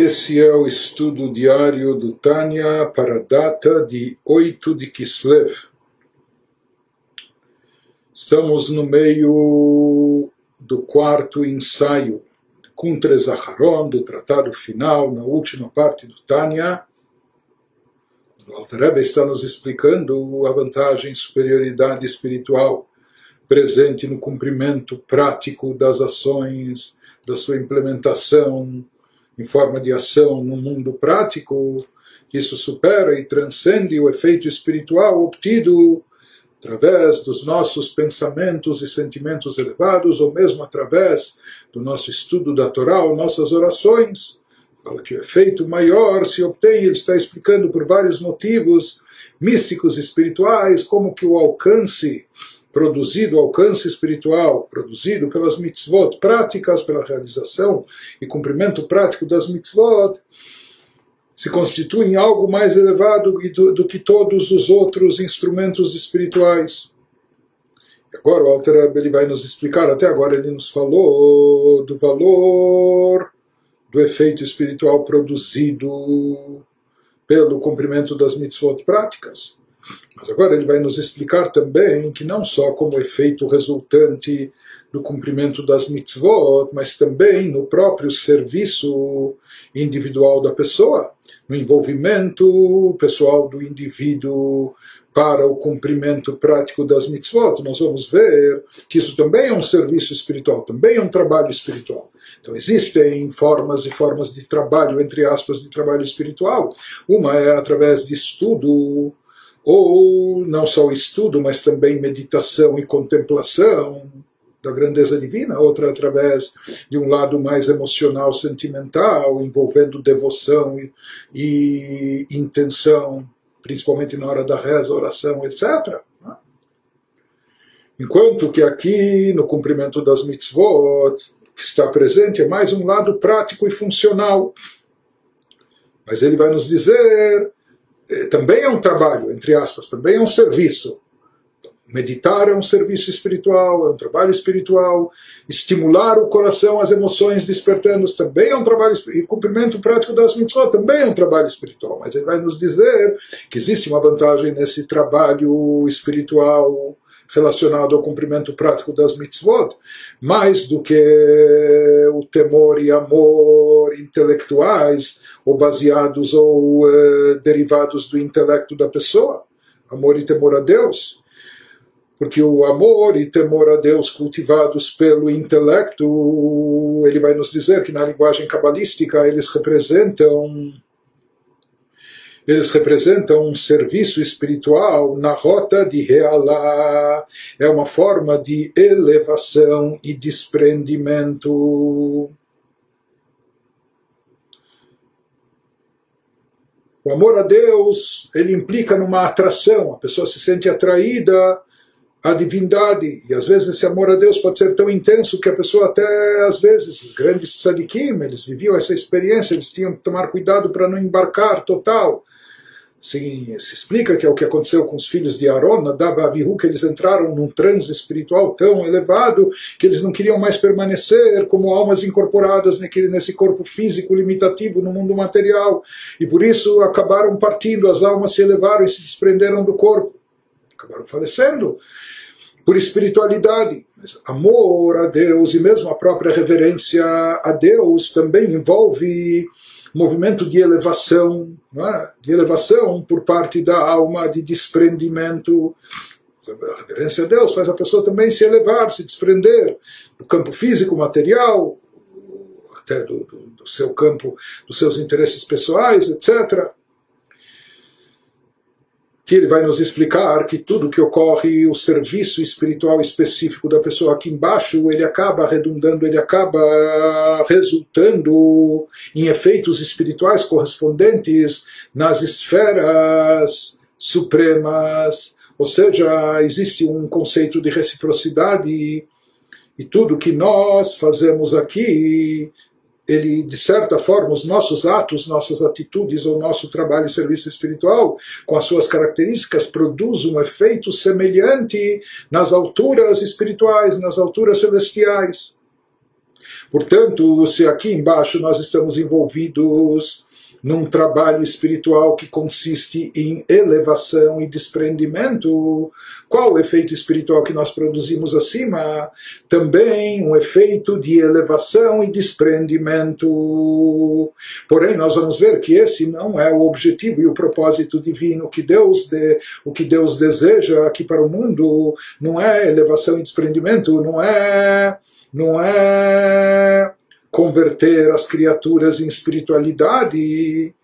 Esse é o estudo diário do Tânia para a data de 8 de Kislev. Estamos no meio do quarto ensaio de Kuntre do tratado final, na última parte do Tânia. O Alter Rebbe está nos explicando a vantagem e superioridade espiritual presente no cumprimento prático das ações, da sua implementação em forma de ação no mundo prático, isso supera e transcende o efeito espiritual obtido através dos nossos pensamentos e sentimentos elevados, ou mesmo através do nosso estudo da Torá, ou nossas orações. Fala que o efeito maior se obtém, ele está explicando por vários motivos místicos espirituais, como que o alcance produzido, alcance espiritual, produzido pelas mitzvot práticas, pela realização e cumprimento prático das mitzvot, se constitui em algo mais elevado do, do que todos os outros instrumentos espirituais. Agora o Alter ele vai nos explicar, até agora ele nos falou do valor do efeito espiritual produzido pelo cumprimento das mitzvot práticas. Mas agora ele vai nos explicar também que não só como efeito resultante do cumprimento das mitzvot, mas também no próprio serviço individual da pessoa, no envolvimento pessoal do indivíduo para o cumprimento prático das mitzvot. Nós vamos ver que isso também é um serviço espiritual, também é um trabalho espiritual. Então existem formas e formas de trabalho, entre aspas, de trabalho espiritual. Uma é através de estudo ou não só o estudo, mas também meditação e contemplação da grandeza divina, outra através de um lado mais emocional, sentimental, envolvendo devoção e, intenção, principalmente na hora da reza, oração, etc. Né? Enquanto que aqui, no cumprimento das mitzvot, que está presente é mais um lado prático e funcional. Mas ele vai nos dizer também é um trabalho, entre aspas, também é um serviço. Meditar é um serviço espiritual, é um trabalho espiritual. Estimular o coração, as emoções, despertando também é um trabalho E cumprimento prático das mitzvot também é um trabalho espiritual. Mas ele vai nos dizer que existe uma vantagem nesse trabalho espiritual relacionado ao cumprimento prático das mitzvot, mais do que o temor e amor intelectuais, ou baseados ou uh, derivados do intelecto da pessoa, amor e temor a Deus. Porque o amor e temor a Deus cultivados pelo intelecto, ele vai nos dizer que na linguagem cabalística eles representam eles representam um serviço espiritual na rota de Realá. É uma forma de elevação e desprendimento. O amor a Deus, ele implica numa atração, a pessoa se sente atraída à divindade, e às vezes esse amor a Deus pode ser tão intenso que a pessoa até, às vezes, os grandes tzadikim, eles viviam essa experiência, eles tinham que tomar cuidado para não embarcar total Sim, se explica que é o que aconteceu com os filhos de Aaron, Nadab e Avihu, que eles entraram num transe espiritual tão elevado que eles não queriam mais permanecer como almas incorporadas nesse corpo físico limitativo no mundo material. E por isso acabaram partindo, as almas se elevaram e se desprenderam do corpo. Acabaram falecendo por espiritualidade. Mas amor a Deus e mesmo a própria reverência a Deus também envolve movimento de elevação, é? de elevação por parte da alma, de desprendimento. A reverência a Deus faz a pessoa também se elevar, se desprender do campo físico, material, até do, do, do seu campo, dos seus interesses pessoais, etc que ele vai nos explicar que tudo que ocorre, o serviço espiritual específico da pessoa aqui embaixo, ele acaba redundando, ele acaba resultando em efeitos espirituais correspondentes nas esferas supremas. Ou seja, existe um conceito de reciprocidade e tudo que nós fazemos aqui ele, de certa forma, os nossos atos, nossas atitudes ou nosso trabalho e serviço espiritual, com as suas características, produz um efeito semelhante nas alturas espirituais, nas alturas celestiais. Portanto, se aqui embaixo nós estamos envolvidos num trabalho espiritual que consiste em elevação e desprendimento. Qual o efeito espiritual que nós produzimos acima? Também um efeito de elevação e desprendimento. Porém, nós vamos ver que esse não é o objetivo e o propósito divino que Deus de, o que Deus deseja aqui para o mundo não é elevação e desprendimento, não é não é converter as criaturas em espiritualidade,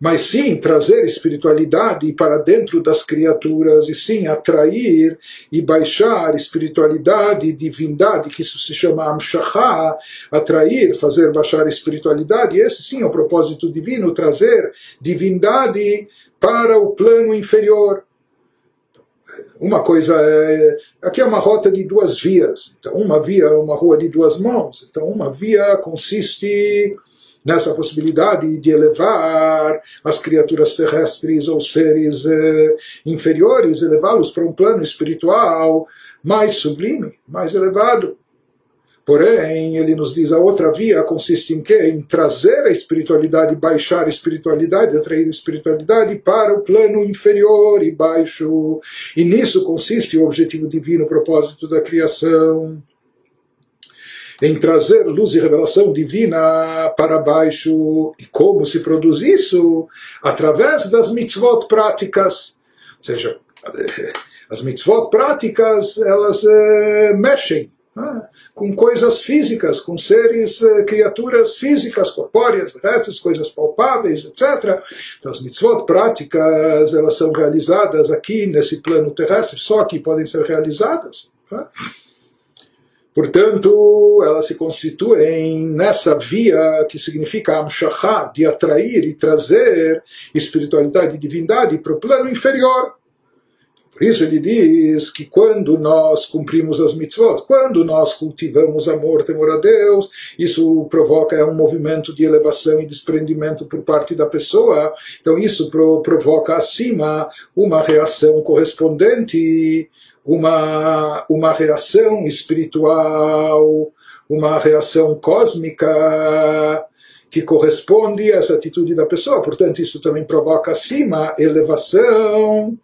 mas sim trazer espiritualidade para dentro das criaturas e sim atrair e baixar espiritualidade, divindade, que isso se chama Amshachá, atrair, fazer baixar espiritualidade, esse sim é o propósito divino, trazer divindade para o plano inferior uma coisa é. Aqui é uma rota de duas vias. Então, uma via é uma rua de duas mãos. Então, uma via consiste nessa possibilidade de elevar as criaturas terrestres ou seres eh, inferiores, elevá-los para um plano espiritual mais sublime, mais elevado. Porém, ele nos diz a outra via consiste em quê? Em trazer a espiritualidade, baixar a espiritualidade, atrair a espiritualidade para o plano inferior e baixo. E nisso consiste o objetivo divino, o propósito da criação. Em trazer luz e revelação divina para baixo. E como se produz isso? Através das mitzvot práticas. Ou seja, as mitzvot práticas, elas é, mexem. Né? Com coisas físicas, com seres, eh, criaturas físicas, corpóreas, restos, coisas palpáveis, etc. Então, as mitzvot práticas, elas são realizadas aqui nesse plano terrestre, só aqui podem ser realizadas. Né? Portanto, elas se constituem nessa via que significa Amshachá, de atrair e trazer espiritualidade e divindade para o plano inferior. Por isso ele diz que quando nós cumprimos as mitzvot, quando nós cultivamos amor, temor a Deus, isso provoca um movimento de elevação e desprendimento por parte da pessoa. Então isso provoca acima uma reação correspondente, uma, uma reação espiritual, uma reação cósmica que corresponde a essa atitude da pessoa. Portanto, isso também provoca acima elevação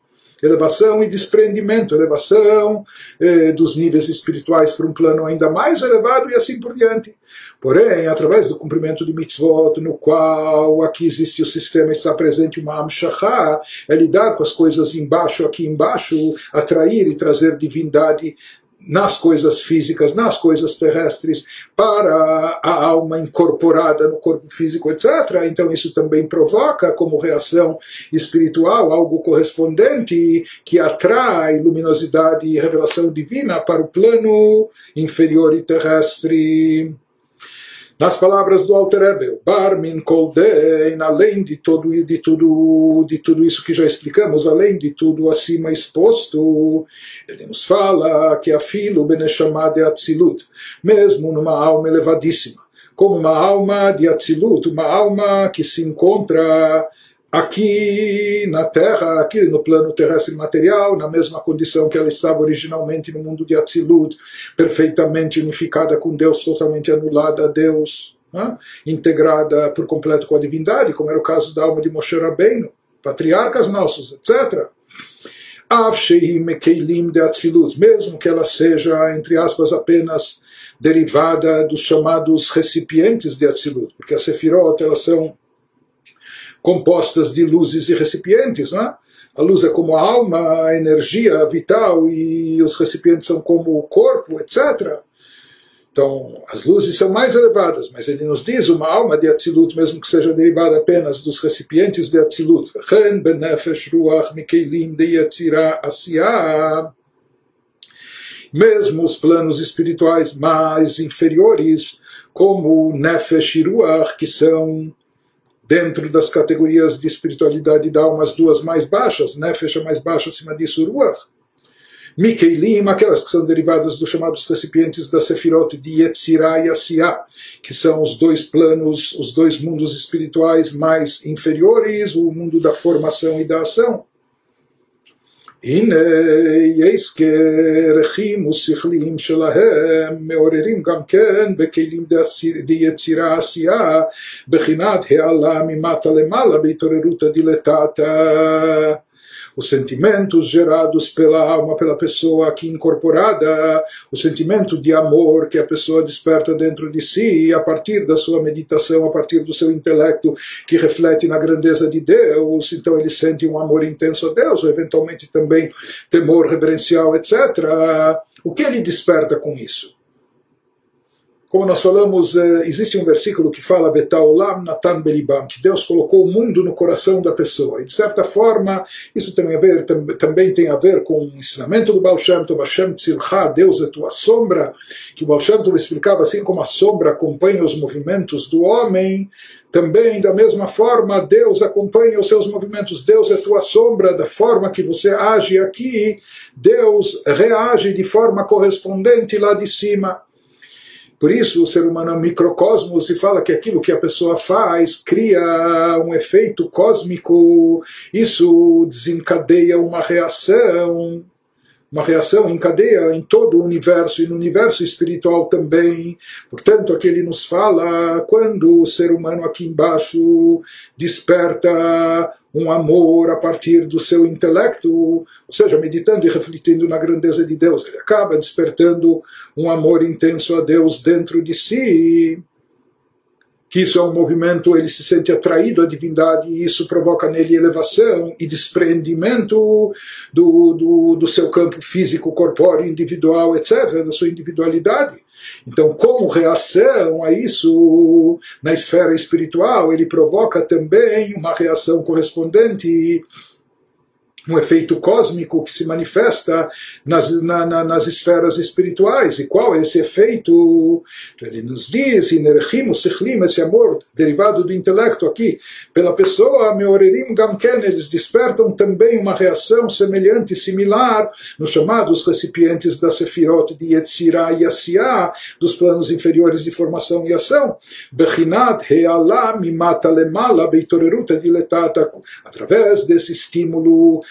elevação e desprendimento, elevação eh, dos níveis espirituais para um plano ainda mais elevado e assim por diante. Porém, através do cumprimento de mitzvot, no qual aqui existe o sistema, está presente uma amshachá, é lidar com as coisas embaixo, aqui embaixo, atrair e trazer divindade nas coisas físicas, nas coisas terrestres, para a alma incorporada no corpo físico, etc. Então isso também provoca, como reação espiritual, algo correspondente que atrai luminosidade e revelação divina para o plano inferior e terrestre. Nas palavras do Alter Rebbe, Barmin Koldein, além de, todo, de, tudo, de tudo isso que já explicamos, além de tudo acima exposto, ele nos fala que a filo Beneshama de Atzilut, mesmo numa alma elevadíssima, como uma alma de Atzilut, uma alma que se encontra aqui na Terra, aqui no plano terrestre material, na mesma condição que ela estava originalmente no mundo de Atzilut, perfeitamente unificada com Deus, totalmente anulada a Deus, né? integrada por completo com a divindade, como era o caso da alma de Moshe Rabbeinu, patriarcas nossos, etc. mesmo que ela seja, entre aspas, apenas derivada dos chamados recipientes de Atzilut, porque as Sefirot, elas são compostas de luzes e recipientes, né? A luz é como a alma, a energia vital e os recipientes são como o corpo, etc. Então, as luzes são mais elevadas, mas ele nos diz uma alma de Atzilut, mesmo que seja derivada apenas dos recipientes de Atzilut. Mesmo os planos espirituais mais inferiores, como Nefesh Ruach, que são dentro das categorias de espiritualidade da alma, as duas mais baixas, Nefesh a mais baixa acima disso, Ruach. Mikeilim, aquelas que são derivadas dos chamados recipientes da Sefirot de Yetzirah e Asiá, que são os dois planos, os dois mundos espirituais mais inferiores, o mundo da formação e da ação. הנה יש כרכים ושכליים שלהם מעוררים גם כן בכלים דיצירה עשייה בחינת העלה ממטה למעלה בהתעוררות הדילטטה os sentimentos gerados pela alma, pela pessoa aqui incorporada, o sentimento de amor que a pessoa desperta dentro de si, a partir da sua meditação, a partir do seu intelecto que reflete na grandeza de Deus, então ele sente um amor intenso a Deus, ou eventualmente também temor reverencial, etc. O que ele desperta com isso? Como nós falamos, eh, existe um versículo que fala Betaolam Natan Belibam, que Deus colocou o mundo no coração da pessoa. E de certa forma, isso tem a ver, também tem a ver com o ensinamento do Baal Shem Tov, Hashem Tzilcha, Deus é tua sombra, que o Baal Shem Tov explicava assim como a sombra acompanha os movimentos do homem, também, da mesma forma, Deus acompanha os seus movimentos. Deus é tua sombra, da forma que você age aqui, Deus reage de forma correspondente lá de cima. Por isso, o ser humano é um microcosmo, se fala que aquilo que a pessoa faz cria um efeito cósmico, isso desencadeia uma reação uma reação em cadeia em todo o universo e no universo espiritual também. Portanto, aqui ele nos fala quando o ser humano aqui embaixo desperta um amor a partir do seu intelecto, ou seja, meditando e refletindo na grandeza de Deus, ele acaba despertando um amor intenso a Deus dentro de si que isso é um movimento, ele se sente atraído à divindade e isso provoca nele elevação e desprendimento do, do, do seu campo físico, corpóreo, individual, etc., da sua individualidade. Então, como reação a isso, na esfera espiritual, ele provoca também uma reação correspondente um efeito cósmico que se manifesta nas, na, na, nas esferas espirituais. E qual é esse efeito? Ele nos diz, esse amor derivado do intelecto aqui, pela pessoa, Meorerim Gamken, eles despertam também uma reação semelhante, similar, nos chamados recipientes da Sefirot de Yetzirah e Asiah, dos planos inferiores de formação e ação. Bechinat Healah Mimata Lemala Beitoreruta Diletata, através desse estímulo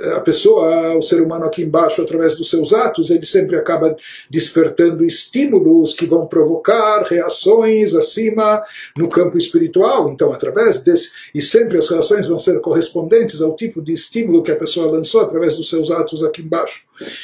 a pessoa, o ser humano aqui embaixo, através dos seus atos, ele sempre acaba despertando estímulos que vão provocar reações acima no campo espiritual. Então, através desse, e sempre as reações vão ser correspondentes ao tipo de estímulo que a pessoa lançou através dos seus atos aqui embaixo.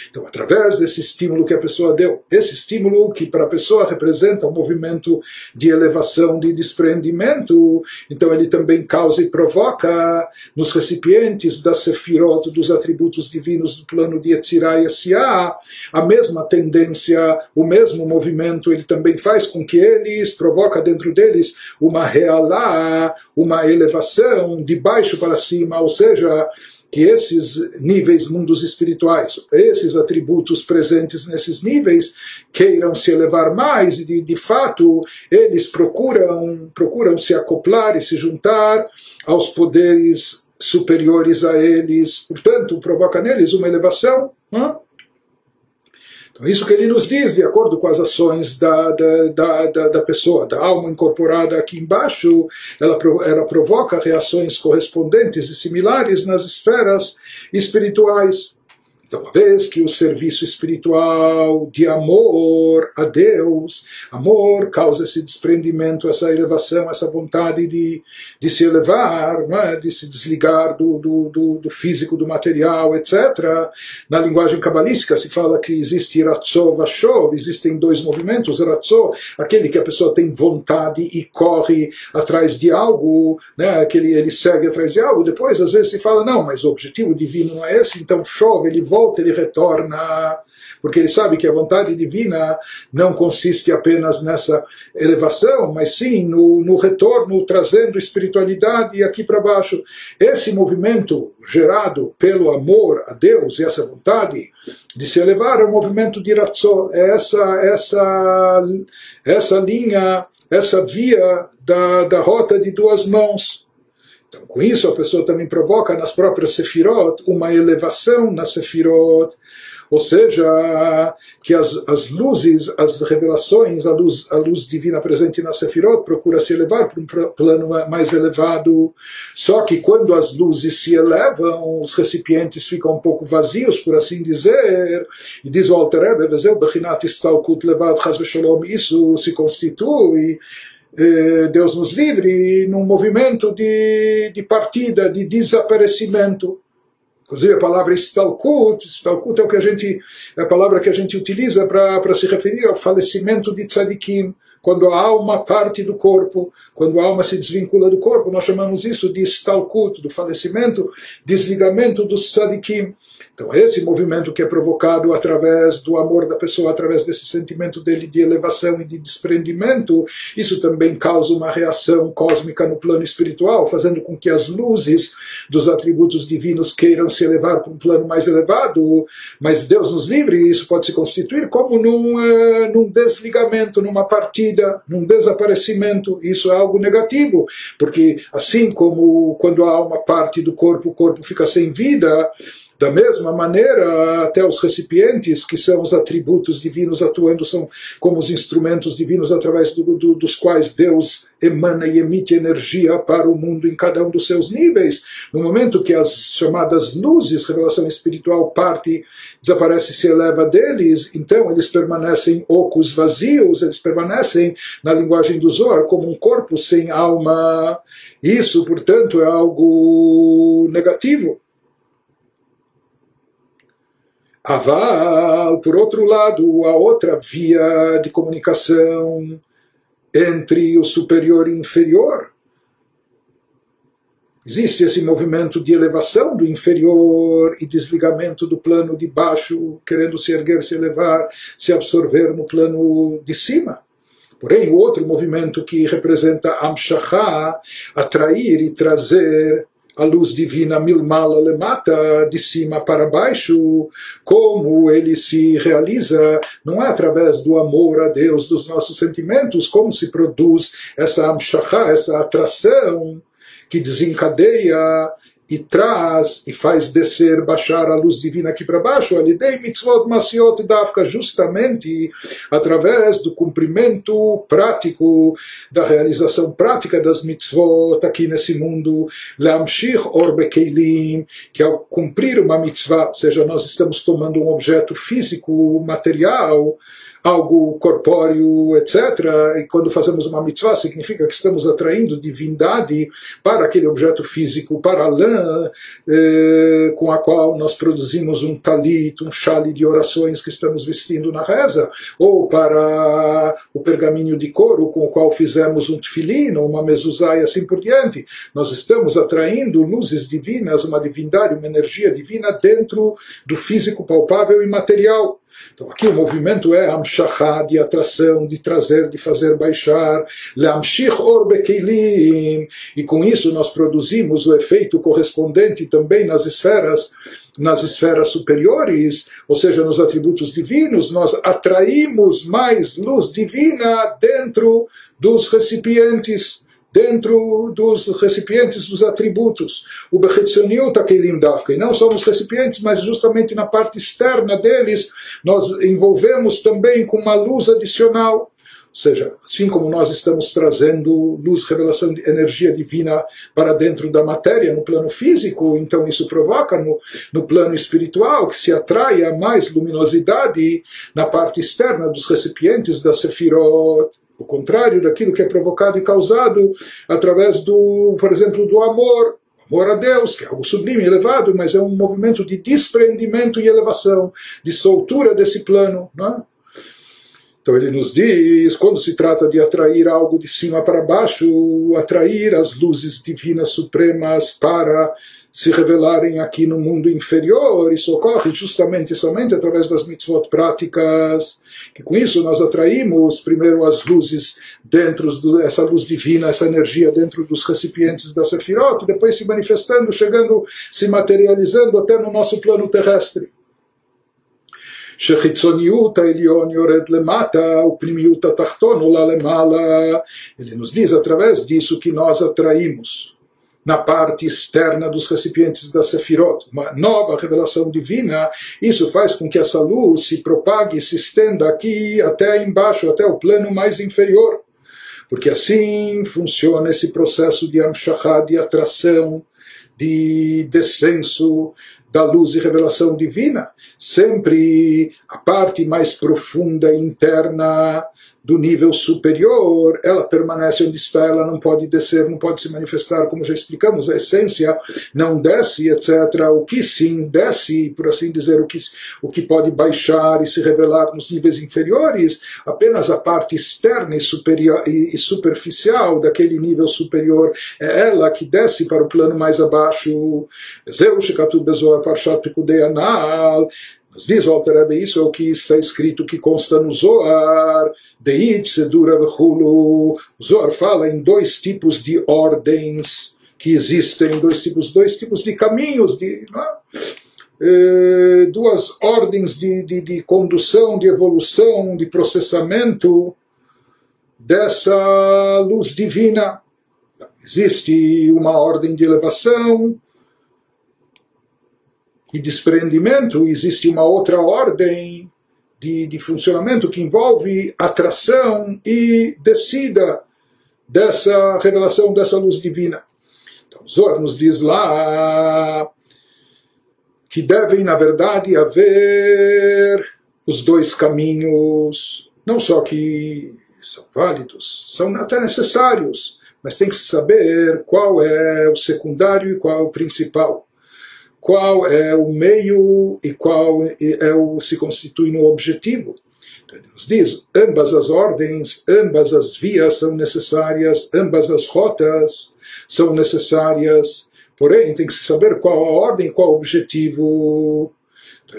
Então, através desse estímulo que a pessoa deu, esse estímulo que para a pessoa representa um movimento de elevação, de desprendimento, então ele também causa e provoca nos recipientes da Sefirot, dos atributos divinos do plano de Yetzirah e Asiah, a mesma tendência, o mesmo movimento, ele também faz com que eles, provoca dentro deles uma realá, uma elevação de baixo para cima, ou seja, que esses níveis mundos espirituais, esses atributos presentes nesses níveis, queiram se elevar mais e de, de fato eles procuram procuram se acoplar e se juntar aos poderes superiores a eles, portanto, provoca neles uma elevação. Hum? Então, isso que ele nos diz, de acordo com as ações da, da, da, da pessoa, da alma incorporada aqui embaixo, ela, ela provoca reações correspondentes e similares nas esferas espirituais. Então, uma vez que o serviço espiritual de amor a Deus, amor causa esse desprendimento, essa elevação, essa vontade de, de se elevar, é? de se desligar do, do, do, do, físico, do material, etc. Na linguagem cabalística se fala que existe Ratzó, Vashov, existem dois movimentos, Ratzó, aquele que a pessoa tem vontade e corre atrás de algo, né? aquele ele segue atrás de algo, depois às vezes se fala, não, mas o objetivo divino não é esse, então chove, ele volta volta, ele retorna, porque ele sabe que a vontade divina não consiste apenas nessa elevação, mas sim no, no retorno, trazendo espiritualidade aqui para baixo. Esse movimento gerado pelo amor a Deus e essa vontade de se elevar é o movimento de Ratzó, é essa, essa, essa linha, essa via da, da rota de duas mãos. Então, com isso, a pessoa também provoca nas próprias sefirot uma elevação nas sefirot, ou seja, que as, as luzes, as revelações, a luz, a luz divina presente na Sefirot procura se elevar para um plano mais elevado. Só que quando as luzes se elevam, os recipientes ficam um pouco vazios, por assim dizer. E diz o Alter Rebbe, isso se constitui Deus nos livre, num movimento de, de partida, de desaparecimento. Inclusive a palavra stalkut, stalkut é o que a gente, é a palavra que a gente utiliza para se referir ao falecimento de tzadikim. Quando a alma parte do corpo, quando a alma se desvincula do corpo, nós chamamos isso de stalkut, do falecimento, desligamento dos tzadikim. Então, esse movimento que é provocado através do amor da pessoa, através desse sentimento dele de elevação e de desprendimento, isso também causa uma reação cósmica no plano espiritual, fazendo com que as luzes dos atributos divinos queiram se elevar para um plano mais elevado. Mas Deus nos livre, isso pode se constituir como num, uh, num desligamento, numa partida, num desaparecimento. Isso é algo negativo, porque assim como quando a alma parte do corpo, o corpo fica sem vida da mesma maneira, até os recipientes, que são os atributos divinos atuando, são como os instrumentos divinos através do, do, dos quais Deus emana e emite energia para o mundo em cada um dos seus níveis. No momento que as chamadas luzes, revelação espiritual, parte, desaparece, se eleva deles, então eles permanecem ocos, vazios, eles permanecem, na linguagem do Zohar, como um corpo sem alma. Isso, portanto, é algo negativo. Aval, por outro lado, a outra via de comunicação entre o superior e o inferior. Existe esse movimento de elevação do inferior e desligamento do plano de baixo, querendo se erguer, se elevar, se absorver no plano de cima. Porém, o outro movimento que representa Amshachá, atrair e trazer a luz divina milmala lemata, de cima para baixo, como ele se realiza, não é através do amor a Deus, dos nossos sentimentos, como se produz essa amshachá, essa atração que desencadeia e traz e faz descer, baixar a luz divina aqui para baixo, alidei mitzvot masiot dafka, justamente através do cumprimento prático, da realização prática das mitzvot aqui nesse mundo, leamshich orbe keilim, que ao cumprir uma mitzvah, seja, nós estamos tomando um objeto físico, material, algo corpóreo, etc. E quando fazemos uma mitzvah, significa que estamos atraindo divindade para aquele objeto físico, para a lã eh, com a qual nós produzimos um talit, um chale de orações que estamos vestindo na reza, ou para o pergaminho de couro com o qual fizemos um tefilim, uma mezuzá e assim por diante. Nós estamos atraindo luzes divinas, uma divindade, uma energia divina dentro do físico palpável e material. Então aqui o movimento é amshachá, de atração, de trazer, de fazer baixar, e com isso nós produzimos o efeito correspondente também nas esferas, nas esferas superiores, ou seja, nos atributos divinos, nós atraímos mais luz divina dentro dos recipientes dentro dos recipientes dos atributos. O Bechetzoniut Akelim Dafka. E não somos recipientes, mas justamente na parte externa deles nós envolvemos também com uma luz adicional. Ou seja, assim como nós estamos trazendo luz, revelação de energia divina para dentro da matéria, no plano físico, então isso provoca no, no plano espiritual que se atraia mais luminosidade na parte externa dos recipientes da Sefirot o contrário daquilo que é provocado e causado através do, por exemplo, do amor, amor a Deus, que é algo sublime, elevado, mas é um movimento de desprendimento e elevação, de soltura desse plano, não é? Então ele nos diz, quando se trata de atrair algo de cima para baixo, atrair as luzes divinas supremas para se revelarem aqui no mundo inferior, isso ocorre justamente somente através das mitzvot práticas, que com isso nós atraímos primeiro as luzes dentro dessa luz divina, essa energia dentro dos recipientes da Sefirot, depois se manifestando, chegando, se materializando até no nosso plano terrestre. שחיצוניות העליון יורד למטה ופנימיות התחתון עולה למעלה. Ele nos diz através disso que nós atraímos na parte externa dos recipientes da Sefirot, uma nova revelação divina, isso faz com que essa luz se propague, se estenda aqui até embaixo, até o plano mais inferior. Porque assim funciona esse processo de amshachá, de atração, de descenso da luz e revelação divina. Sempre a parte mais profunda, interna, do nível superior, ela permanece onde está, ela não pode descer, não pode se manifestar, como já explicamos, a essência não desce, etc. O que sim desce, por assim dizer, o que, o que pode baixar e se revelar nos níveis inferiores, apenas a parte externa e, superior, e, e superficial daquele nível superior é ela que desce para o plano mais abaixo. Zeu Shekatu Bezoar Parshat Pikudei Anal, diz o Alter isso é o que está escrito, que consta no Zohar, Deit Sedura Vechulu. O Zohar fala em dois tipos de ordens que existem, dois tipos, dois tipos de caminhos, de, é? duas ordens de, de, de condução, de evolução, de processamento dessa luz divina. Existe uma ordem de elevação, e desprendimento, existe uma outra ordem de, de funcionamento que envolve atração e descida dessa revelação, dessa luz divina. Então, Zohar nos diz lá que devem, na verdade, haver os dois caminhos, não só que são válidos, são até necessários, mas tem que saber qual é o secundário e qual é o principal qual é o meio e qual é o se constitui no objetivo. Deus diz, ambas as ordens, ambas as vias são necessárias, ambas as rotas são necessárias, porém tem que se saber qual a ordem qual o objetivo.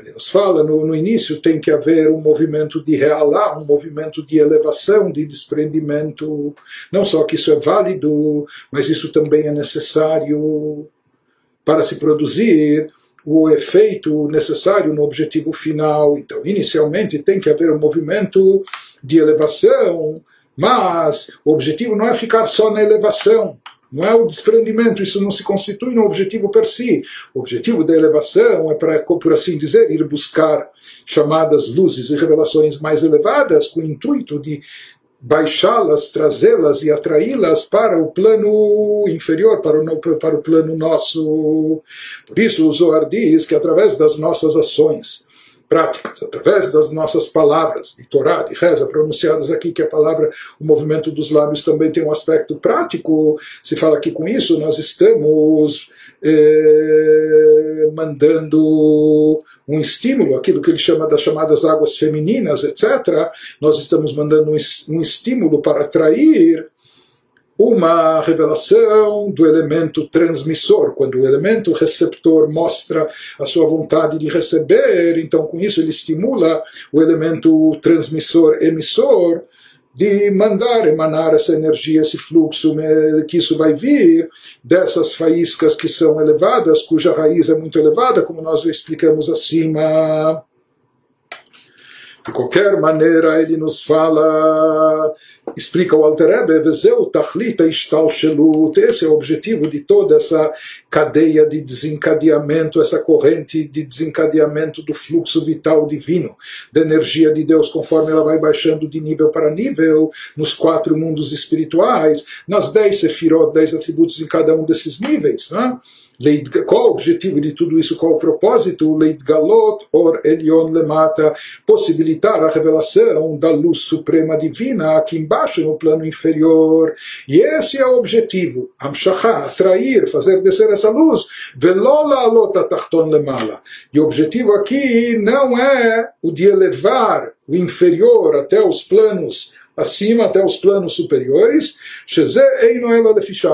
Deus fala, no, no início tem que haver um movimento de realar, um movimento de elevação, de desprendimento. Não só que isso é válido, mas isso também é necessário para se produzir o efeito necessário no objetivo final. Então, inicialmente tem que haver um movimento de elevação, mas o objetivo não é ficar só na elevação, não é o desprendimento, isso não se constitui no objetivo per si. O objetivo da elevação é para, por assim dizer, ir buscar chamadas luzes e revelações mais elevadas com o intuito de baixá-las, trazê-las e atraí-las para o plano inferior, para o, para o plano nosso. Por isso o Zohar diz que através das nossas ações práticas, através das nossas palavras de Torá, de reza pronunciadas aqui, que a palavra, o movimento dos lábios também tem um aspecto prático, se fala que com isso nós estamos eh, mandando um estímulo, aquilo que ele chama das chamadas águas femininas, etc., nós estamos mandando um, estímulo para atrair uma revelação do elemento transmissor, quando o elemento receptor mostra a sua vontade de receber, então com isso ele estimula o elemento transmissor emissor de mandar emanar essa energia, esse fluxo, né, que isso vai vir dessas faíscas que são elevadas, cuja raiz é muito elevada, como nós explicamos acima. De qualquer maneira, ele nos fala, explica o Alter Rebbe, esse é o objetivo de toda essa cadeia de desencadeamento, essa corrente de desencadeamento do fluxo vital divino, da energia de Deus, conforme ela vai baixando de nível para nível, nos quatro mundos espirituais, nas dez sefirot, dez atributos em cada um desses níveis. Né? Qual o objetivo de tudo isso, qual o propósito? Leit galot or elion lemata, possibilitar a revelação da luz suprema divina aqui embaixo, no plano inferior. E esse é o objetivo, amshachá, atrair, fazer descer essa luz, velola alota tachton lemala. E o objetivo aqui não é o de elevar o inferior até os planos acima até os planos superiores,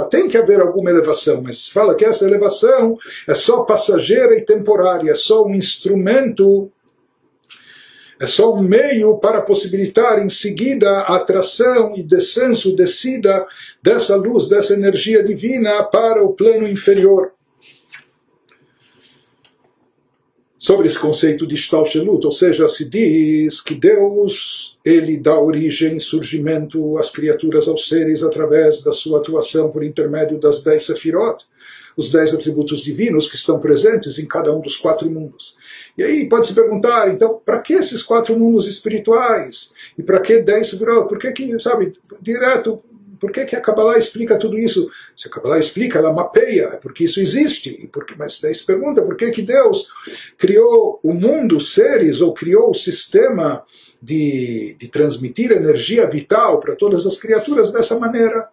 tem que haver alguma elevação, mas fala que essa elevação é só passageira e temporária, é só um instrumento, é só um meio para possibilitar em seguida a atração e descenso, descida dessa luz, dessa energia divina para o plano inferior. Sobre esse conceito de Stalshelut, ou seja, se diz que Deus ele dá origem, surgimento às criaturas, aos seres, através da sua atuação por intermédio das dez sefirot, os dez atributos divinos que estão presentes em cada um dos quatro mundos. E aí pode se perguntar, então, para que esses quatro mundos espirituais? E para que dez Por que, que sabe, direto, por que, que a Kabbalah explica tudo isso? Se a Kabbalah explica, ela mapeia, é porque isso existe. E porque, mas daí se pergunta por que, que Deus criou o mundo, seres, ou criou o sistema de, de transmitir energia vital para todas as criaturas dessa maneira?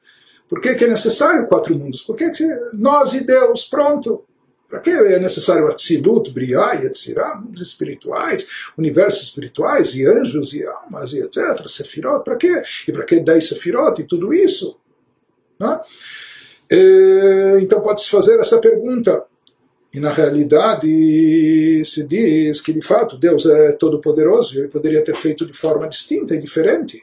Por que, que é necessário quatro mundos? Por que, que nós e Deus, pronto. Para que é necessário Atzilut, Briah e mundos espirituais, universos espirituais, e anjos, e almas, e etc. Sefirot, para quê? E para que dez Sefirot e tudo isso? Né? Então pode-se fazer essa pergunta. E na realidade se diz que de fato Deus é todo-poderoso e ele poderia ter feito de forma distinta e diferente.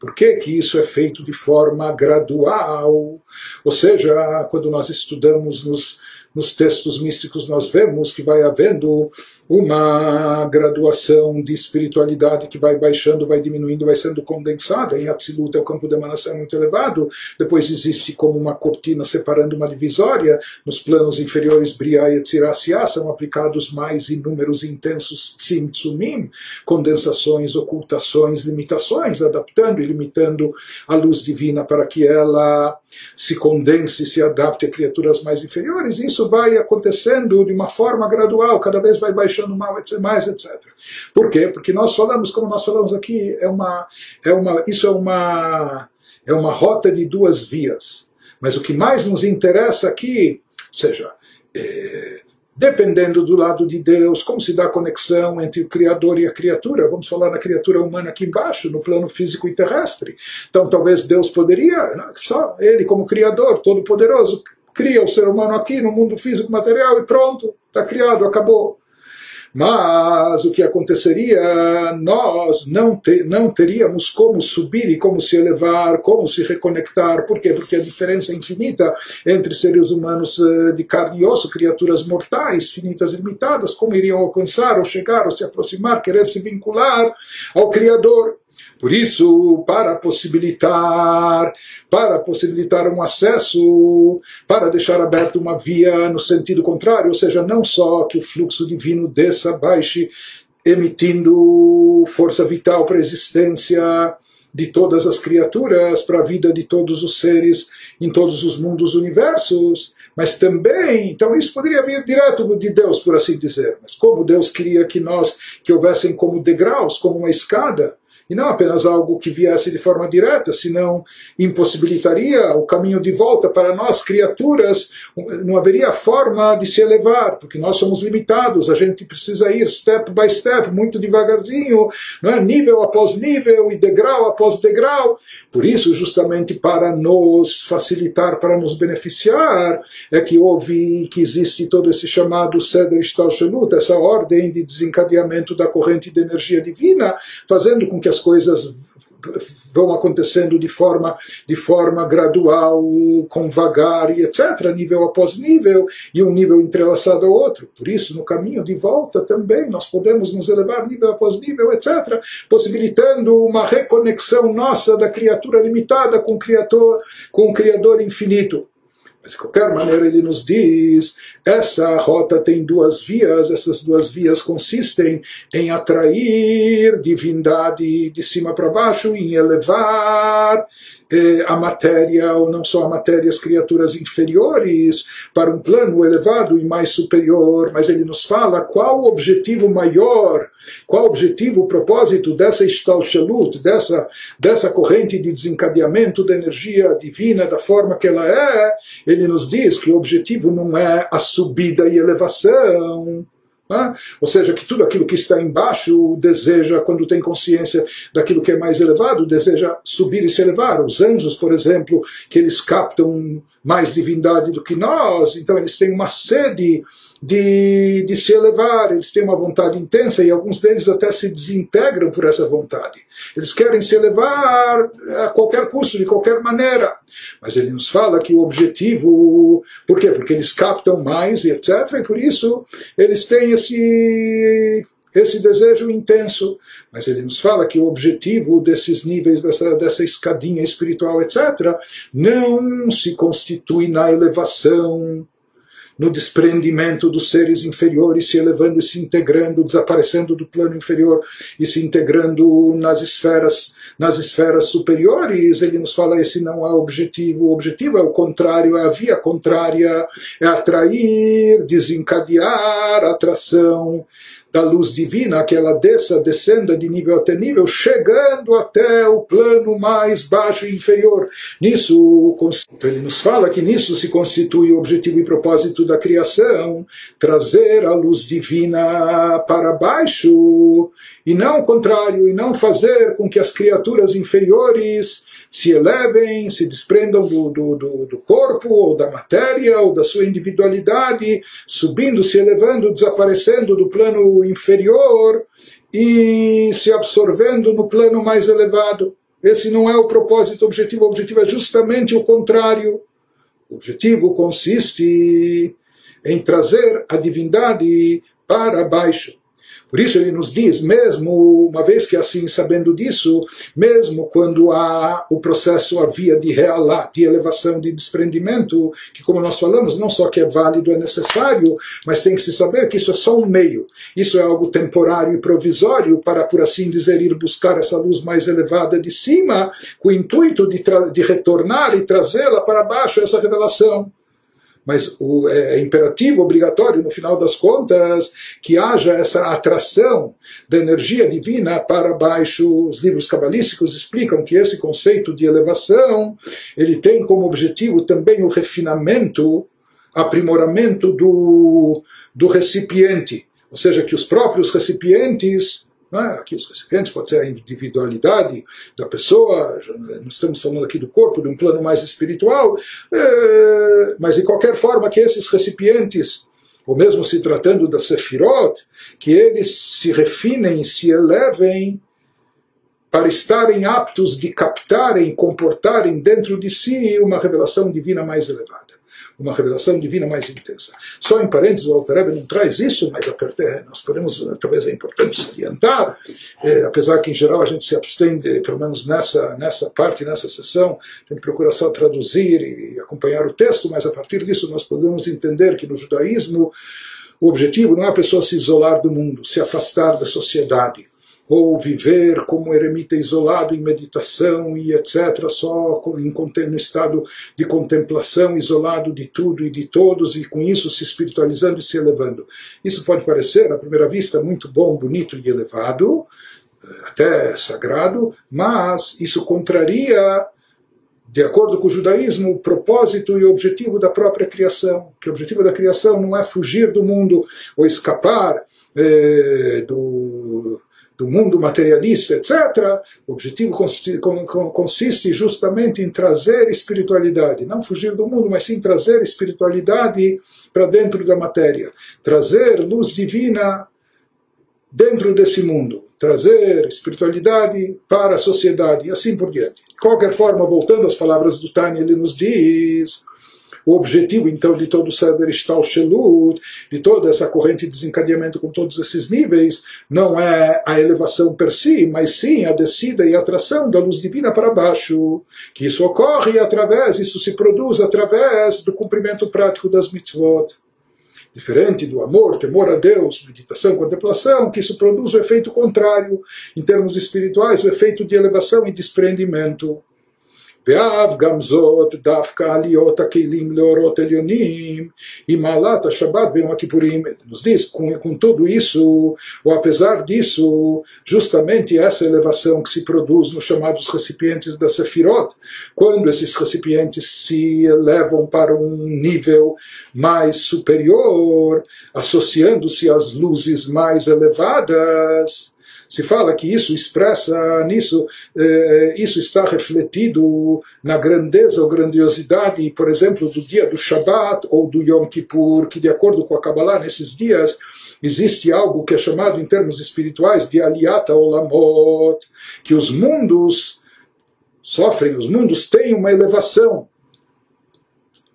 Por que, que isso é feito de forma gradual? Ou seja, quando nós estudamos nos nos textos místicos nós vemos que vai havendo uma graduação de espiritualidade que vai baixando, vai diminuindo, vai sendo condensada. Em Atzilut, o campo de emanação é muito elevado. Depois existe como uma cortina separando uma divisória. Nos planos inferiores, Briah e Tzirasiá são aplicados mais inúmeros intensos Tzimtzumim, condensações, ocultações, limitações, adaptando e limitando a luz divina para que ela se condense, se adapte a criaturas mais inferiores. Isso vai acontecendo de uma forma gradual, cada vez vai baixando mais, etc. Por quê? Porque nós falamos, como nós falamos aqui, é uma, é uma, isso é uma, é uma rota de duas vias. Mas o que mais nos interessa aqui, ou seja, é, dependendo do lado de Deus, como se dá a conexão entre o Criador e a criatura. Vamos falar na criatura humana aqui embaixo, no plano físico e terrestre. Então, talvez Deus poderia, só Ele, como Criador, todo-poderoso, cria o ser humano aqui no mundo físico material e pronto, está criado, acabou. Mas o que aconteceria? Nós não, te, não teríamos como subir e como se elevar, como se reconectar. Por quê? Porque a diferença é infinita entre seres humanos eh, de carne e osso, criaturas mortais, finitas e limitadas, como iriam alcançar, ou chegar, ou se aproximar, querer se vincular ao Criador. Por isso, para possibilitar, para possibilitar um acesso, para deixar aberta uma via no sentido contrário, ou seja, não só que o fluxo divino desça, baixe, emitindo força vital para a existência de todas as criaturas, para a vida de todos os seres em todos os mundos universos, mas também, então isso poderia vir direto de Deus, por assim dizer, mas como Deus queria que nós, que houvessem como degraus, como uma escada, e não apenas algo que viesse de forma direta, senão impossibilitaria o caminho de volta para nós, criaturas, não haveria forma de se elevar, porque nós somos limitados, a gente precisa ir step by step, muito devagarzinho, não é? nível após nível e degrau após degrau. Por isso, justamente para nos facilitar, para nos beneficiar, é que houve, que existe todo esse chamado Seder Shtalshelut, essa ordem de desencadeamento da corrente de energia divina, fazendo com que as coisas vão acontecendo de forma, de forma gradual, com vagar e etc., nível após nível, e um nível entrelaçado ao outro. Por isso, no caminho de volta também, nós podemos nos elevar nível após nível, etc., possibilitando uma reconexão nossa da criatura limitada com o Criador, com o Criador infinito. Mas de qualquer maneira ele nos diz, essa rota tem duas vias, essas duas vias consistem em atrair divindade de cima para baixo, em elevar eh, a matéria, ou não só a matéria, as criaturas inferiores, para um plano elevado e mais superior, mas ele nos fala qual o objetivo maior, qual o objetivo, o propósito dessa Ishtalshalut, dessa, dessa corrente de desencadeamento da energia divina da forma que ela é, ele nos diz que o objetivo não é a subida e elevação, né? Ou seja, que tudo aquilo que está embaixo deseja, quando tem consciência daquilo que é mais elevado, deseja subir e se elevar. Os anjos, por exemplo, que eles captam mais divindade do que nós, então eles têm uma sede de, de se elevar, eles têm uma vontade intensa e alguns deles até se desintegram por essa vontade. Eles querem se elevar a qualquer custo, de qualquer maneira. Mas ele nos fala que o objetivo. Por quê? Porque eles captam mais e etc. E por isso eles têm esse esse desejo intenso. Mas ele nos fala que o objetivo desses níveis, dessa, dessa escadinha espiritual, etc., não se constitui na elevação no desprendimento dos seres inferiores, se elevando e se integrando, desaparecendo do plano inferior e se integrando nas esferas, nas esferas superiores. Ele nos fala esse não é o objetivo. O objetivo é o contrário, é a via contrária, é atrair, desencadear atração da luz divina, que ela desça, descenda de nível até nível, chegando até o plano mais baixo e inferior. Nisso, ele nos fala que nisso se constitui o objetivo e propósito da criação, trazer a luz divina para baixo, e não o contrário, e não fazer com que as criaturas inferiores se elevem, se desprendam do, do, do, do, corpo, ou da matéria, ou da sua individualidade, subindo, se elevando, desaparecendo do plano inferior e se absorvendo no plano mais elevado. Esse não é o propósito, o objetivo. O objetivo é justamente o contrário. O objetivo consiste em trazer a divindade para baixo. Por isso ele nos diz, mesmo uma vez que assim, sabendo disso, mesmo quando há o processo, a via de realá, de elevação, de desprendimento, que como nós falamos, não só que é válido, é necessário, mas tem que se saber que isso é só um meio. Isso é algo temporário e provisório para, por assim dizer, ir buscar essa luz mais elevada de cima, com o intuito de, de retornar e trazê-la para baixo, essa revelação mas o, é, é imperativo, obrigatório, no final das contas, que haja essa atração da energia divina para baixo. Os livros cabalísticos explicam que esse conceito de elevação ele tem como objetivo também o refinamento, aprimoramento do, do recipiente. Ou seja, que os próprios recipientes é? Aqui os recipientes pode ser a individualidade da pessoa, nós estamos falando aqui do corpo, de um plano mais espiritual, é, mas de qualquer forma que esses recipientes, ou mesmo se tratando da Sefirot, que eles se refinem, se elevem para estarem aptos de captarem, comportarem dentro de si uma revelação divina mais elevada uma revelação divina mais intensa. Só em parênteses, o Alter não traz isso, mas nós podemos, talvez é importante salientar, é, apesar que em geral a gente se abstém, de, pelo menos nessa, nessa parte, nessa sessão, a gente procura só traduzir e acompanhar o texto, mas a partir disso nós podemos entender que no judaísmo o objetivo não é a pessoa se isolar do mundo, se afastar da sociedade ou viver como eremita isolado em meditação e etc., só no estado de contemplação, isolado de tudo e de todos, e com isso se espiritualizando e se elevando. Isso pode parecer, à primeira vista, muito bom, bonito e elevado, eh, até sagrado, mas isso contraria de acordo com o judaísmo, o propósito e o objetivo da própria criação. Que o objetivo da criação não é fugir do mundo ou escapar eh, do, do mundo materialista, etc., o objetivo consiste justamente em trazer espiritualidade, não fugir do mundo, mas sim trazer espiritualidade para dentro da matéria, trazer luz divina dentro desse mundo, trazer espiritualidade para a sociedade e assim por diante. De qualquer forma, voltando às palavras do Tânia, ele nos diz o objetivo, então, de todo o Seder Shelut, de toda essa corrente de desencadeamento com todos esses níveis, não é a elevação per si, mas sim a descida e a atração da luz divina para baixo. Que isso ocorre através, isso se produz através do cumprimento prático das mitzvot diferente do amor, temor a Deus, meditação, contemplação, que isso produz o efeito contrário, em termos espirituais, o efeito de elevação e desprendimento. ואף גם זאת דווקא עליות הכלים לאורות עליונים e מעלת השבת ביום הכיפורים. Nos diz, com, com tudo isso, ou apesar disso, justamente essa elevação que se produz nos chamados recipientes da Sefirot, quando esses recipientes se elevam para um nível mais superior, associando-se às luzes mais elevadas, se fala que isso expressa nisso, eh, isso está refletido na grandeza ou grandiosidade, por exemplo, do dia do Shabat ou do Yom Kippur, que de acordo com a Kabbalah, nesses dias existe algo que é chamado em termos espirituais de Aliyata Olamot, que os mundos sofrem, os mundos têm uma elevação,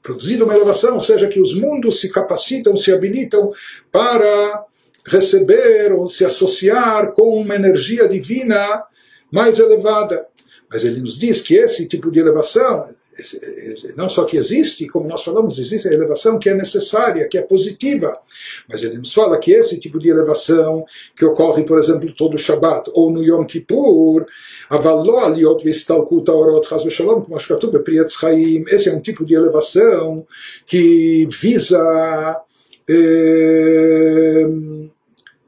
produzindo uma elevação, ou seja, que os mundos se capacitam, se habilitam para receber ou se associar com uma energia divina mais elevada. Mas ele nos diz que esse tipo de elevação, não só que existe, como nós falamos, existe a elevação que é necessária, que é positiva, mas ele nos fala que esse tipo de elevação que ocorre, por exemplo, todo o Shabbat ou no Yom Kippur, esse é um tipo de elevação que visa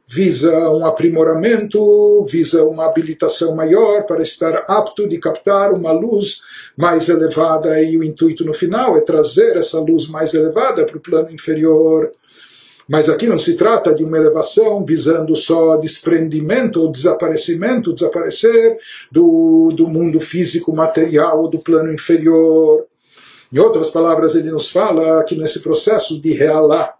visa um aprimoramento, visa uma habilitação maior para estar apto de captar uma luz mais elevada e o intuito no final é trazer essa luz mais elevada para o plano inferior. Mas aqui não se trata de uma elevação visando só desprendimento ou desaparecimento, desaparecer do, do mundo físico material ou do plano inferior. Em outras palavras, ele nos fala que nesse processo de realar,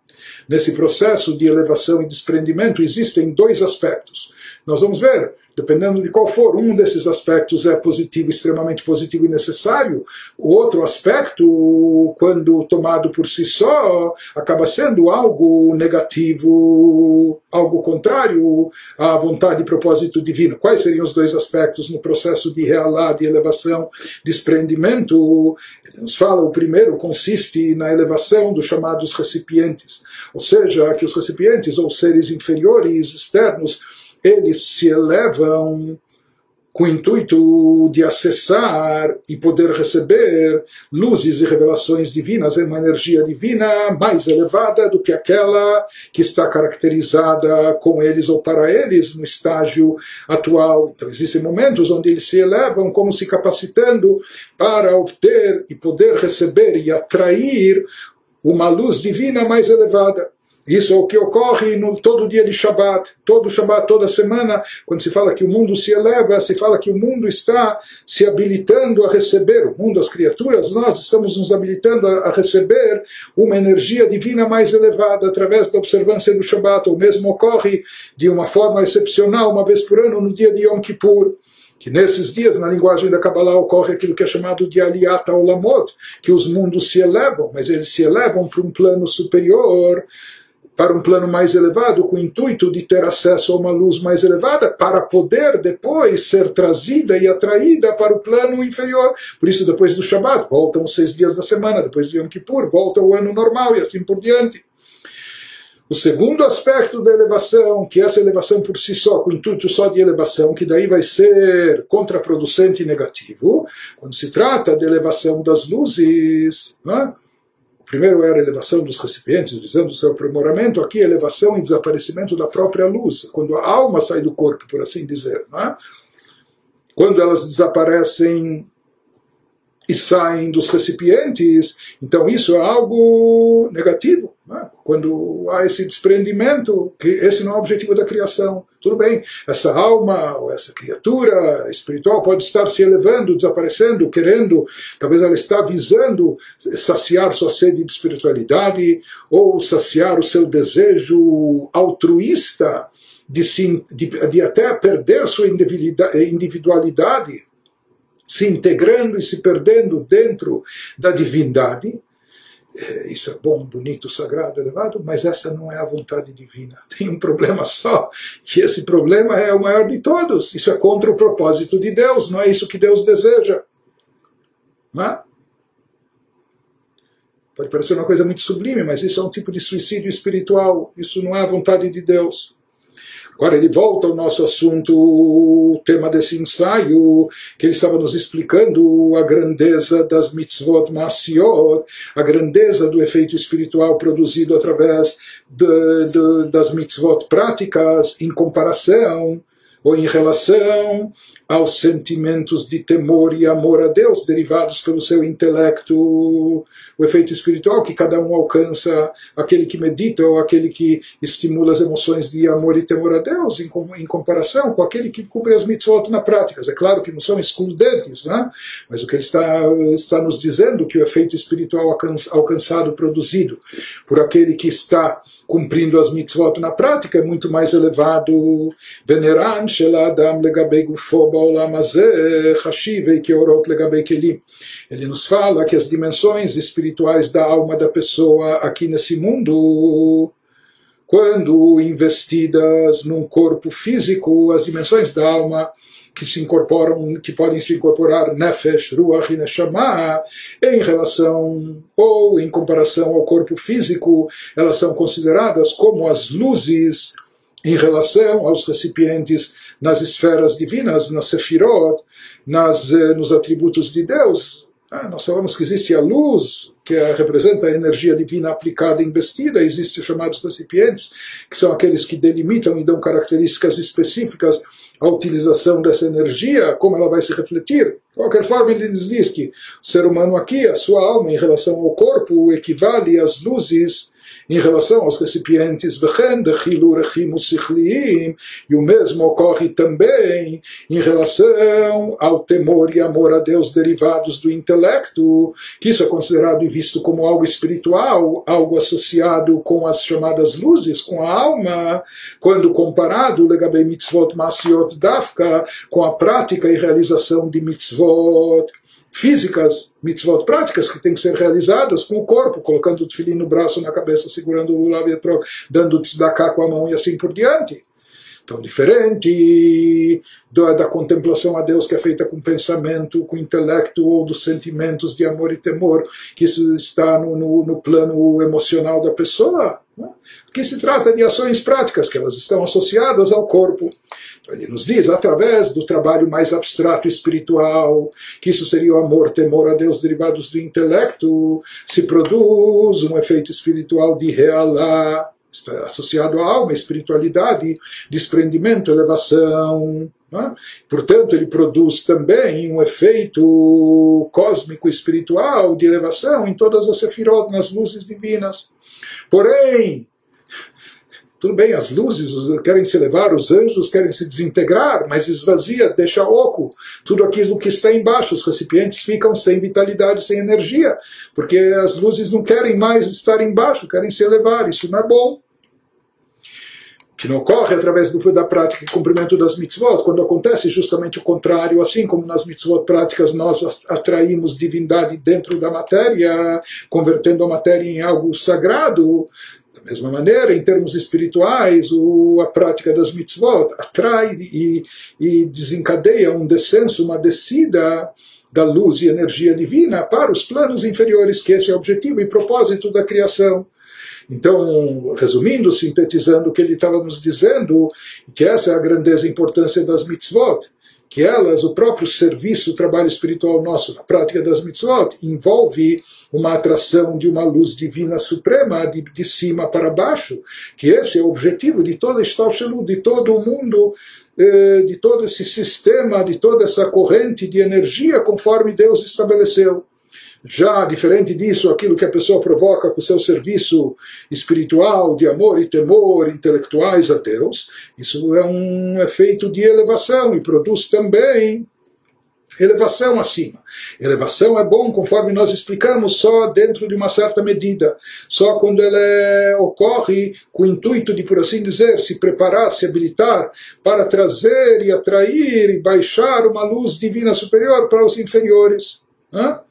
Nesse processo de elevação e desprendimento existem dois aspectos. Nós vamos ver dependendo de qual for. Um desses aspectos é positivo, extremamente positivo e necessário. O outro aspecto, quando tomado por si só, acaba sendo algo negativo, algo contrário à vontade e propósito divino. Quais seriam os dois aspectos no processo de realar, de elevação, desprendimento? Nos fala, o primeiro consiste na elevação dos chamados recipientes, ou seja, que os recipientes ou seres inferiores, externos, eles se elevam com o intuito de acessar e poder receber luzes e revelações divinas em uma energia divina mais elevada do que aquela que está caracterizada com eles ou para eles no estágio atual. Então existem momentos onde eles se elevam como se capacitando para obter e poder receber e atrair uma luz divina mais elevada. Isso é o que ocorre no, todo dia de Shabat, todo Shabat, toda semana, quando se fala que o mundo se eleva, se fala que o mundo está se habilitando a receber, o mundo, as criaturas, nós estamos nos habilitando a, a receber uma energia divina mais elevada através da observância do Shabat. O mesmo ocorre de uma forma excepcional, uma vez por ano, no dia de Yom Kippur que nesses dias, na linguagem da Kabbalah, ocorre aquilo que é chamado de Aliyat Olamot, que os mundos se elevam, mas eles se elevam para um plano superior, para um plano mais elevado, com o intuito de ter acesso a uma luz mais elevada, para poder depois ser trazida e atraída para o plano inferior. Por isso, depois do Shabat, voltam os seis dias da semana, depois de Yom Kippur, volta o ano normal e assim por diante. O segundo aspecto da elevação, que essa elevação por si só, com o intuito só de elevação, que daí vai ser contraproducente e negativo, quando se trata de elevação das luzes, não é? Primeiro era a elevação dos recipientes, visando o seu aprimoramento, aqui a elevação e desaparecimento da própria luz, quando a alma sai do corpo, por assim dizer. É? Quando elas desaparecem e saem dos recipientes, então isso é algo negativo. É? Quando há esse desprendimento, que esse não é o objetivo da criação. Tudo bem, essa alma ou essa criatura espiritual pode estar se elevando, desaparecendo, querendo, talvez ela está visando saciar sua sede de espiritualidade ou saciar o seu desejo altruísta de, se, de, de até perder sua individualidade se integrando e se perdendo dentro da divindade. É, isso é bom, bonito, sagrado, elevado, mas essa não é a vontade divina. Tem um problema só, que esse problema é o maior de todos. Isso é contra o propósito de Deus, não é isso que Deus deseja. Não é? Pode parecer uma coisa muito sublime, mas isso é um tipo de suicídio espiritual. Isso não é a vontade de Deus. Agora ele volta ao nosso assunto, o tema desse ensaio, que ele estava nos explicando a grandeza das mitzvot masiot, a grandeza do efeito espiritual produzido através de, de, das mitzvot práticas em comparação ou em relação aos sentimentos de temor e amor a Deus derivados pelo seu intelecto o efeito espiritual que cada um alcança, aquele que medita ou aquele que estimula as emoções de amor e temor a Deus, em, em comparação com aquele que cumpre as mitzvot na prática. É claro que não são excludentes, né? mas o que ele está, está nos dizendo que o efeito espiritual alcançado, produzido por aquele que está cumprindo as mitzvot na prática é muito mais elevado. Veneran sheladam legabei gufo chashivei keorot legabei. Ele nos fala que as dimensões espirituais da alma da pessoa aqui nesse mundo, quando investidas num corpo físico, as dimensões da alma que se incorporam, que podem se incorporar nefesh, ruach e neshama, em relação ou em comparação ao corpo físico, elas são consideradas como as luzes em relação aos recipientes nas esferas divinas, nas sefirot, nas, eh, nos atributos de Deus. Ah, nós falamos que existe a luz, que representa a energia divina aplicada e investida, existem os chamados recipientes, que são aqueles que delimitam e dão características específicas à utilização dessa energia, como ela vai se refletir. De qualquer forma, ele diz que o ser humano aqui, a sua alma em relação ao corpo, equivale às luzes em relação aos recipientes e o mesmo ocorre também em relação ao temor e amor a Deus derivados do intelecto, que isso é considerado e visto como algo espiritual, algo associado com as chamadas luzes, com a alma, quando comparado legabe mitzvot masiot dafka com a prática e realização de mitzvot físicas, mitzvot práticas que têm que ser realizadas com o corpo, colocando o tefilim no braço, na cabeça, segurando o lulav dando tzedakah com a mão e assim por diante. Então, diferente da, contemplação a Deus que é feita com pensamento, com intelecto ou dos sentimentos de amor e temor, que isso está no, no, no plano emocional da pessoa. Né? que se trata de ações práticas, que elas estão associadas ao corpo. Então, ele nos diz, através do trabalho mais abstrato espiritual, que isso seria o amor, temor a Deus derivados do intelecto, se produz um efeito espiritual de realá, está associado à alma, espiritualidade, desprendimento, elevação. É? Portanto, ele produz também um efeito cósmico espiritual de elevação em todas as sefirot, nas luzes divinas. Porém, tudo bem, as luzes querem se elevar, os anjos querem se desintegrar, mas esvazia, deixa oco tudo aquilo que está embaixo. Os recipientes ficam sem vitalidade, sem energia, porque as luzes não querem mais estar embaixo, querem se elevar. Isso não é bom que não ocorre através do, da prática e cumprimento das mitzvot, quando acontece justamente o contrário, assim como nas mitzvot práticas nós atraímos divindade dentro da matéria, convertendo a matéria em algo sagrado, da mesma maneira, em termos espirituais, o, a prática das mitzvot atrai e, e desencadeia um descenso, uma descida da luz e energia divina para os planos inferiores, que esse é o objetivo e propósito da criação. Então, resumindo, sintetizando o que ele estava nos dizendo, que essa é a grandeza e importância das mitzvot que elas, o próprio serviço, o trabalho espiritual nosso, na prática das mitzvot, envolve uma atração de uma luz divina suprema de, de cima para baixo, que esse é o objetivo de toda Stalshelu, de todo o mundo, eh, de todo esse sistema, de toda essa corrente de energia conforme Deus estabeleceu. Já diferente disso, aquilo que a pessoa provoca com o seu serviço espiritual, de amor e temor intelectuais a Deus, isso é um efeito de elevação e produz também elevação acima. Elevação é bom, conforme nós explicamos, só dentro de uma certa medida. Só quando ela é, ocorre com o intuito de, por assim dizer, se preparar, se habilitar para trazer e atrair e baixar uma luz divina superior para os inferiores. Hã?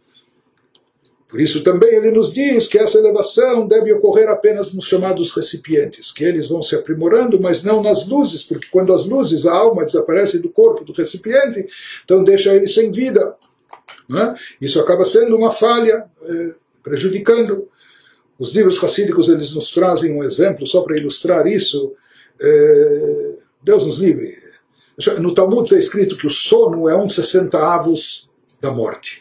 Por isso também ele nos diz que essa elevação deve ocorrer apenas nos chamados recipientes, que eles vão se aprimorando, mas não nas luzes, porque quando as luzes, a alma desaparece do corpo do recipiente, então deixa ele sem vida. É? Isso acaba sendo uma falha, eh, prejudicando. Os livros racídicos eles nos trazem um exemplo, só para ilustrar isso. Eh, Deus nos livre. No Talmud está escrito que o sono é um sessenta avos da morte.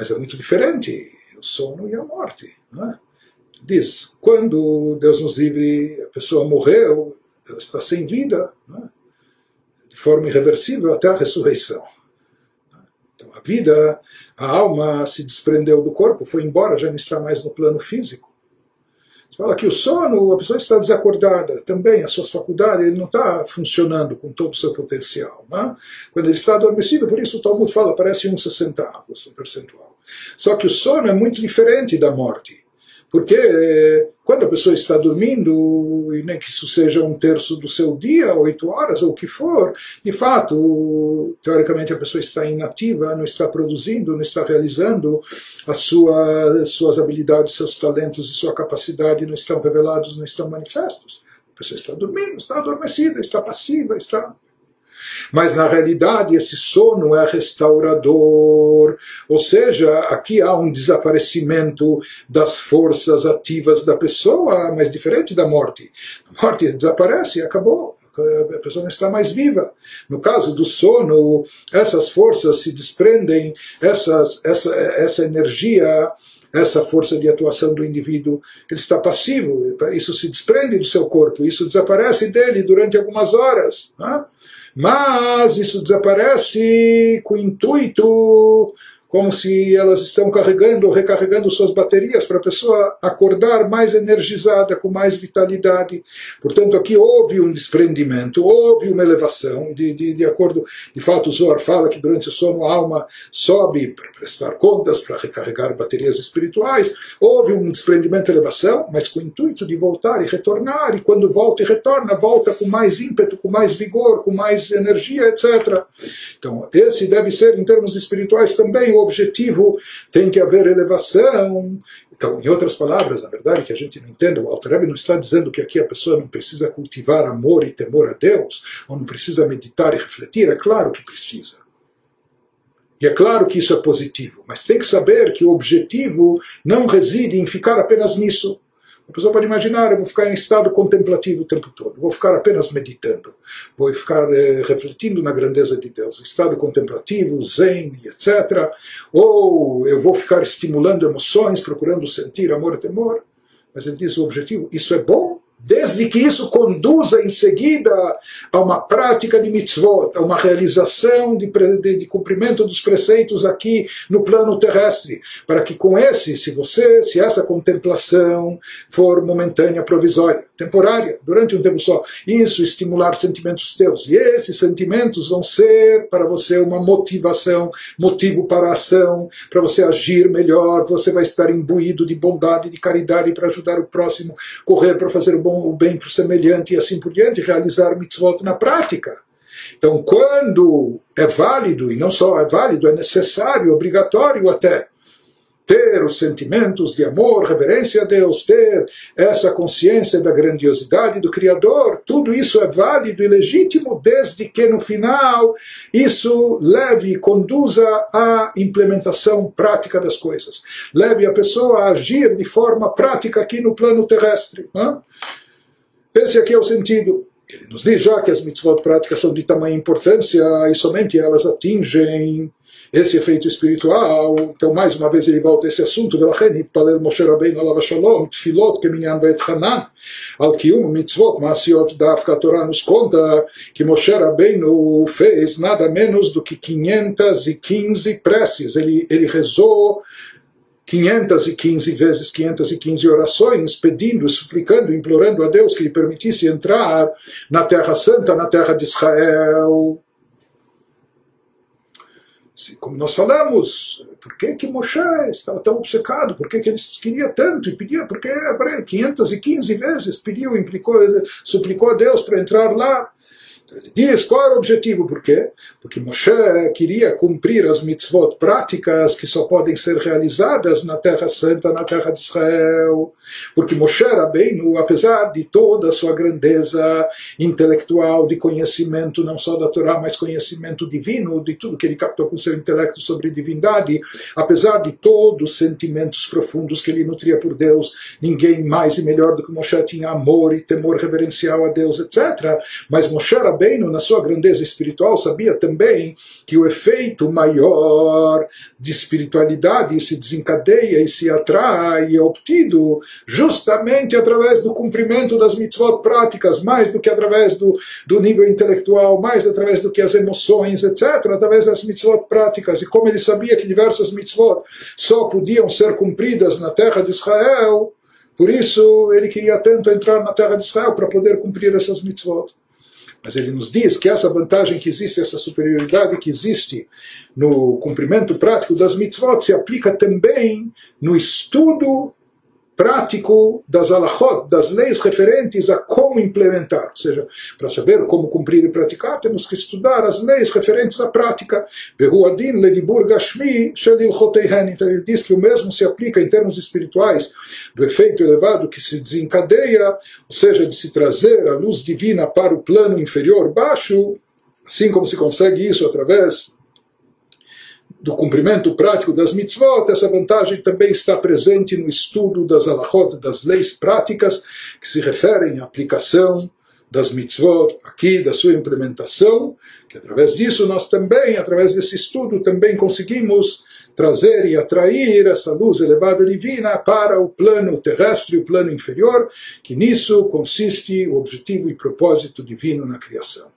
Mas é muito diferente o sono e a morte. É? Diz, quando Deus nos livre, a pessoa morreu, ela está sem vida, é? de forma irreversível até a ressurreição. Então a vida, a alma se desprendeu do corpo, foi embora, já não está mais no plano físico. Você fala que o sono, a pessoa está desacordada, também as suas faculdades, ele não está funcionando com todo o seu potencial. Né? Quando ele está adormecido, por isso o Talmud fala, parece um 60 avos, um percentual. Só que o sono é muito diferente da morte. Porque eh, quando a pessoa está dormindo, e nem que isso seja um terço do seu dia, oito horas ou o que for, de fato, teoricamente a pessoa está inativa, não está produzindo, não está realizando as sua, suas habilidades, seus talentos e sua capacidade não estão revelados, não estão manifestos. A pessoa está dormindo, está adormecida, está passiva, está Mas na realidade esse sono é restaurador, ou seja, aqui há um desaparecimento das forças ativas da pessoa, mas diferente da morte. A morte desaparece, acabou a pessoa não está mais viva. No caso do sono, essas forças se desprendem, essas, essa, essa energia essa força de atuação do indivíduo, ele está passivo, isso se desprende do seu corpo, isso desaparece dele durante algumas horas. Né? Mas isso desaparece com o intuito como se elas estão carregando ou recarregando suas baterias para a pessoa acordar mais energizada, com mais vitalidade. Portanto, aqui houve um desprendimento, houve uma elevação, de, de, de acordo, de fato, o Zohar fala que durante o sono a alma sobe para prestar contas, para recarregar baterias espirituais, houve um desprendimento e elevação, mas com o intuito de voltar e retornar, e quando volta e retorna, volta com mais ímpeto, com mais vigor, com mais energia, etc. Então, esse deve ser, em termos espirituais, também objetivo, tem que haver elevação. Então, em outras palavras, a verdade que a gente não entende, o Alter não está dizendo que aqui a pessoa não precisa cultivar amor e temor a Deus, ou não precisa meditar e refletir, é claro que precisa. E é claro que isso é positivo, mas tem que saber que o objetivo não reside em ficar apenas nisso. A pessoa pode imaginar, eu vou ficar em estado contemplativo o tempo todo, vou ficar apenas meditando, vou ficar eh, refletindo na grandeza de Deus, estado contemplativo, zen, etc. Ou eu vou ficar estimulando emoções, procurando sentir amor e temor. Mas ele diz o objetivo, isso é bom, desde que isso conduza em seguida a uma prática de mitzvot, a uma realização de, de, de, cumprimento dos preceitos aqui no plano terrestre, para que com esse, se você, se essa contemplação for momentânea, provisória, temporária, durante um tempo só, isso estimular sentimentos teus, e esses sentimentos vão ser para você uma motivação, motivo para a ação, para você agir melhor, você vai estar imbuído de bondade, de caridade para ajudar o próximo, correr para fazer o bom bom, o bem para o semelhante e assim por diante, realizar mitzvot na prática. Então, quando é válido, e não só é válido, é necessário, obrigatório até, ter os sentimentos de amor, reverência a Deus, ter essa consciência da grandiosidade do Criador, tudo isso é válido e legítimo, desde que no final isso leve conduza à implementação prática das coisas. Leve a pessoa a agir de forma prática aqui no plano terrestre. Não? Esse aqui é o sentido. Ele nos diz já que as mitzvot práticas são de tamanha importância e somente elas atingem esse efeito espiritual. Então, mais uma vez, ele volta a esse assunto. ולכן התפלל משה רבינו עליו השלום תפילות כמניין ואת חנן על קיום מצוות מעשיות דווקא התורה nos conta que Moshe Rabbeinu fez nada menos do que 515 preces. Ele, ele rezou 515 vezes 515 orações, pedindo, suplicando, implorando a Deus que lhe permitisse entrar na Terra Santa, na Terra de Israel. Como nós falamos, por que, que Moshe estava tão obcecado? Por que, que ele queria tanto e pedia? Porque 515 vezes pediu, implicou, suplicou a Deus para entrar lá. Ele diz qual era o objetivo, por quê? Porque Moshe queria cumprir as mitzvot práticas que só podem ser realizadas na Terra Santa, na Terra de Israel. Porque Moshe Rabbeinu, apesar de toda a sua grandeza intelectual, de conhecimento não só da Torá, mas conhecimento divino, de tudo que ele captou com seu intelecto sobre divindade, apesar de todos os sentimentos profundos que ele nutria por Deus, ninguém mais e melhor do que Moshe tinha amor e temor reverencial a Deus, etc. Mas Moshe Rabbeinu Rabbeinu, na sua grandeza espiritual, sabia também que o efeito maior de espiritualidade se desencadeia e se atrai e é obtido justamente através do cumprimento das mitzvot práticas, mais do que através do, do nível intelectual, mais através do que as emoções, etc., através das mitzvot práticas. E como ele sabia que diversas mitzvot só podiam ser cumpridas na terra de Israel, por isso ele queria tanto entrar na terra de Israel para poder cumprir essas mitzvot. Mas ele nos diz que essa vantagem que existe, essa superioridade que existe no cumprimento prático das mitzvot se aplica também no estudo prático das alahot, das leis referentes a como implementar. Ou seja, para saber como cumprir e praticar, temos que estudar as leis referentes à prática. Então ele diz que o mesmo se aplica em termos espirituais do efeito elevado que se desencadeia, ou seja, de se trazer a luz divina para o plano inferior baixo, Assim como se consegue isso através do cumprimento prático das mitzvot, essa vantagem também está presente no estudo das alahot, das leis práticas, que se referem à aplicação das mitzvot aqui, da sua implementação, que através disso nós também, através desse estudo, também conseguimos trazer e atrair essa luz elevada divina para o plano terrestre, o plano inferior, que nisso consiste o objetivo e propósito divino na criação.